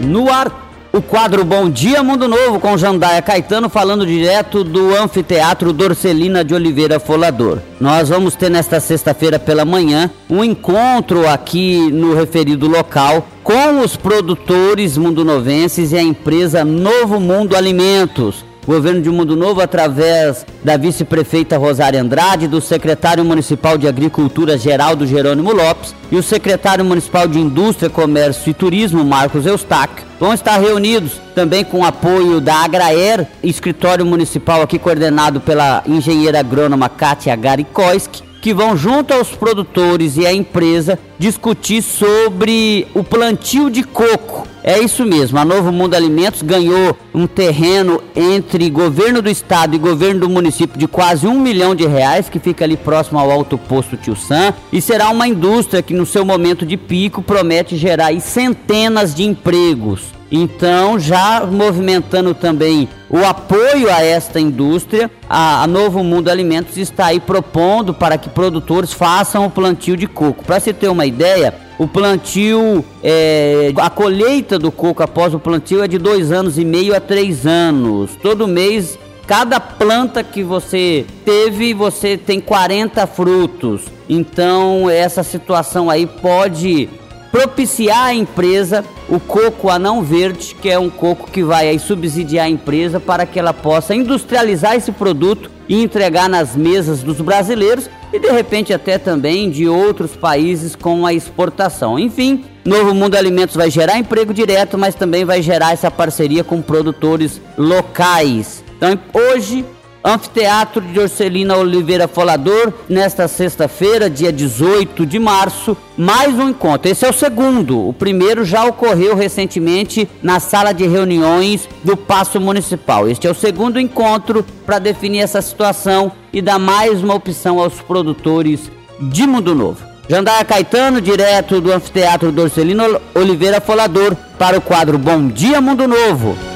No ar, o quadro Bom Dia Mundo Novo com Jandaia Caetano falando direto do Anfiteatro Dorcelina de Oliveira Folador. Nós vamos ter nesta sexta-feira pela manhã um encontro aqui no referido local com os produtores mundonovenses e a empresa Novo Mundo Alimentos Governo de Mundo Novo, através da vice-prefeita Rosária Andrade, do secretário municipal de Agricultura Geraldo Jerônimo Lopes e o secretário municipal de Indústria, Comércio e Turismo, Marcos Eustáquio, vão estar reunidos também com o apoio da Agraer, escritório municipal aqui coordenado pela engenheira agrônoma Kátia Garikoski, que vão junto aos produtores e à empresa discutir sobre o plantio de coco é isso mesmo, a Novo Mundo Alimentos ganhou um terreno entre governo do estado e governo do município de quase um milhão de reais, que fica ali próximo ao alto posto Tio Sam, e será uma indústria que no seu momento de pico promete gerar centenas de empregos. Então, já movimentando também o apoio a esta indústria, a, a, Novo Mundo Alimentos está aí propondo para que produtores façam o plantio de coco. Para se ter uma ideia, o plantio, é, a colheita do coco após o plantio é de dois anos e meio a três anos. Todo mês, cada planta que você teve, você tem 40 frutos. Então, essa situação aí pode propiciar a empresa o coco anão verde, que é um coco que vai subsidiar a empresa para que ela possa industrializar esse produto e entregar nas mesas dos brasileiros e de repente até também de outros países com a exportação. Enfim, Novo Mundo Alimentos vai gerar emprego direto, mas também vai gerar essa parceria com produtores locais. Então, hoje Anfiteatro de Orcelina Oliveira Folador, nesta sexta-feira, dia 18 de março, mais um encontro. Esse é o segundo. O primeiro já ocorreu recentemente na sala de reuniões do Paço Municipal. Este é o segundo encontro para definir essa situação e dar mais uma opção aos produtores de Mundo Novo. Jandaia Caetano, direto do Anfiteatro Dorcelino Oliveira Folador, para o quadro Bom Dia Mundo Novo.